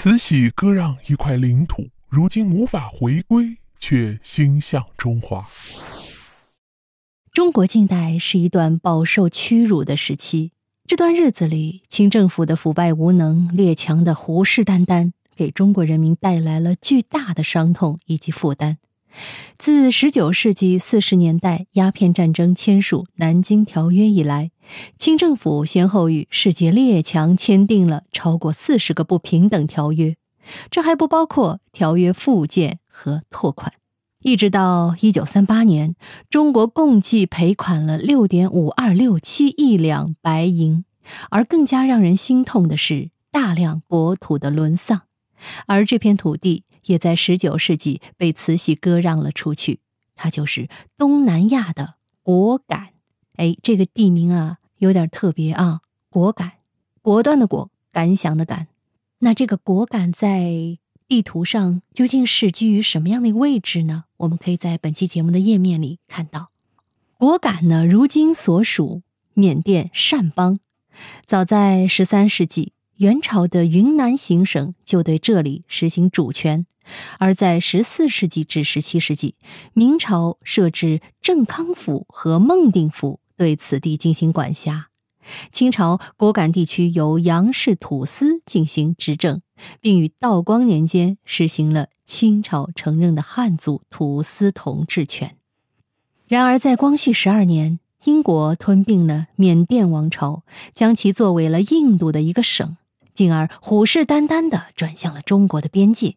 慈禧割让一块领土，如今无法回归，却心向中华。中国近代是一段饱受屈辱的时期。这段日子里，清政府的腐败无能、列强的虎视眈眈，给中国人民带来了巨大的伤痛以及负担。自十九世纪四十年代鸦片战争签署《南京条约》以来，清政府先后与世界列强签订了超过四十个不平等条约，这还不包括条约附件和拓款。一直到一九三八年，中国共计赔款了六点五二六七亿两白银，而更加让人心痛的是大量国土的沦丧，而这片土地。也在十九世纪被慈禧割让了出去，它就是东南亚的果敢。哎，这个地名啊有点特别啊，果敢，果断的果，敢想的敢。那这个果敢在地图上究竟是居于什么样的位置呢？我们可以在本期节目的页面里看到，果敢呢，如今所属缅甸善邦，早在十三世纪。元朝的云南行省就对这里实行主权，而在十四世纪至十七世纪，明朝设置正康府和孟定府对此地进行管辖。清朝果敢地区由杨氏土司进行执政，并于道光年间实行了清朝承认的汉族土司统治权。然而，在光绪十二年，英国吞并了缅甸王朝，将其作为了印度的一个省。进而虎视眈眈地转向了中国的边界。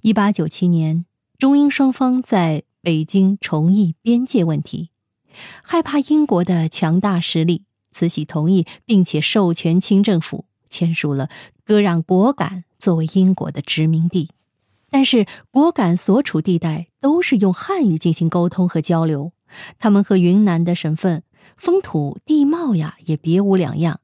一八九七年，中英双方在北京重议边界问题，害怕英国的强大实力，慈禧同意并且授权清政府签署了割让果敢作为英国的殖民地。但是果敢所处地带都是用汉语进行沟通和交流，他们和云南的省份风土地貌呀也别无两样。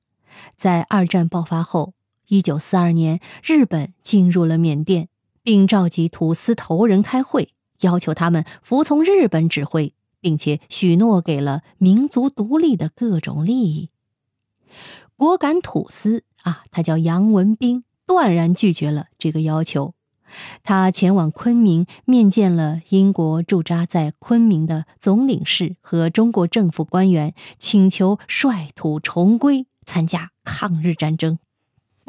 在二战爆发后。一九四二年，日本进入了缅甸，并召集土司头人开会，要求他们服从日本指挥，并且许诺给了民族独立的各种利益。果敢土司啊，他叫杨文斌，断然拒绝了这个要求。他前往昆明面见了英国驻扎在昆明的总领事和中国政府官员，请求率土重归，参加抗日战争。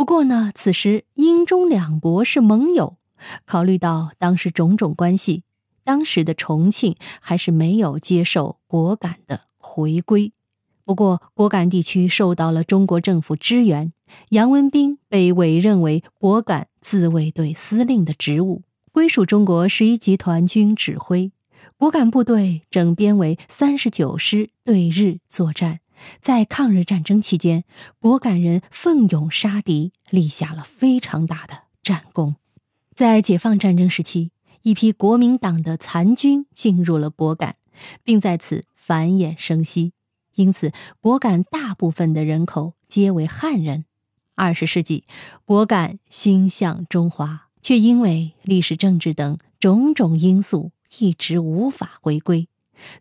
不过呢，此时英中两国是盟友，考虑到当时种种关系，当时的重庆还是没有接受果敢的回归。不过果敢地区受到了中国政府支援，杨文斌被委任为果敢自卫队司令的职务，归属中国十一集团军指挥。果敢部队整编为三十九师对日作战。在抗日战争期间，果敢人奋勇杀敌，立下了非常大的战功。在解放战争时期，一批国民党的残军进入了果敢，并在此繁衍生息，因此果敢大部分的人口皆为汉人。二十世纪，果敢心向中华，却因为历史、政治等种种因素，一直无法回归，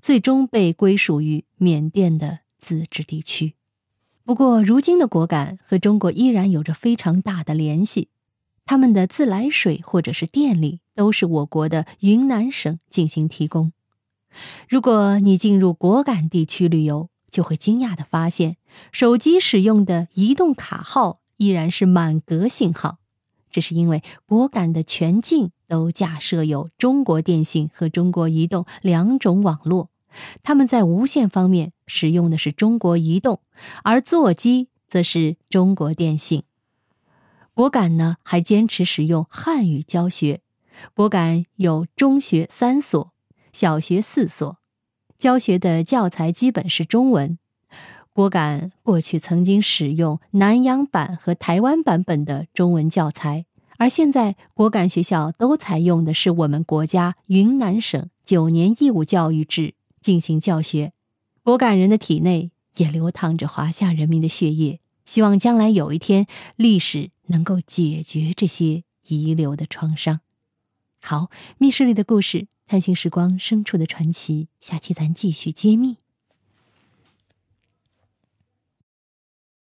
最终被归属于缅甸的。自治地区，不过如今的果敢和中国依然有着非常大的联系，他们的自来水或者是电力都是我国的云南省进行提供。如果你进入果敢地区旅游，就会惊讶的发现，手机使用的移动卡号依然是满格信号，这是因为果敢的全境都架设有中国电信和中国移动两种网络。他们在无线方面使用的是中国移动，而座机则是中国电信。果敢呢还坚持使用汉语教学，果敢有中学三所，小学四所，教学的教材基本是中文。果敢过去曾经使用南洋版和台湾版本的中文教材，而现在果敢学校都采用的是我们国家云南省九年义务教育制。进行教学，果敢人的体内也流淌着华夏人民的血液。希望将来有一天，历史能够解决这些遗留的创伤。好，密室里的故事，探寻时光深处的传奇，下期咱继续揭秘。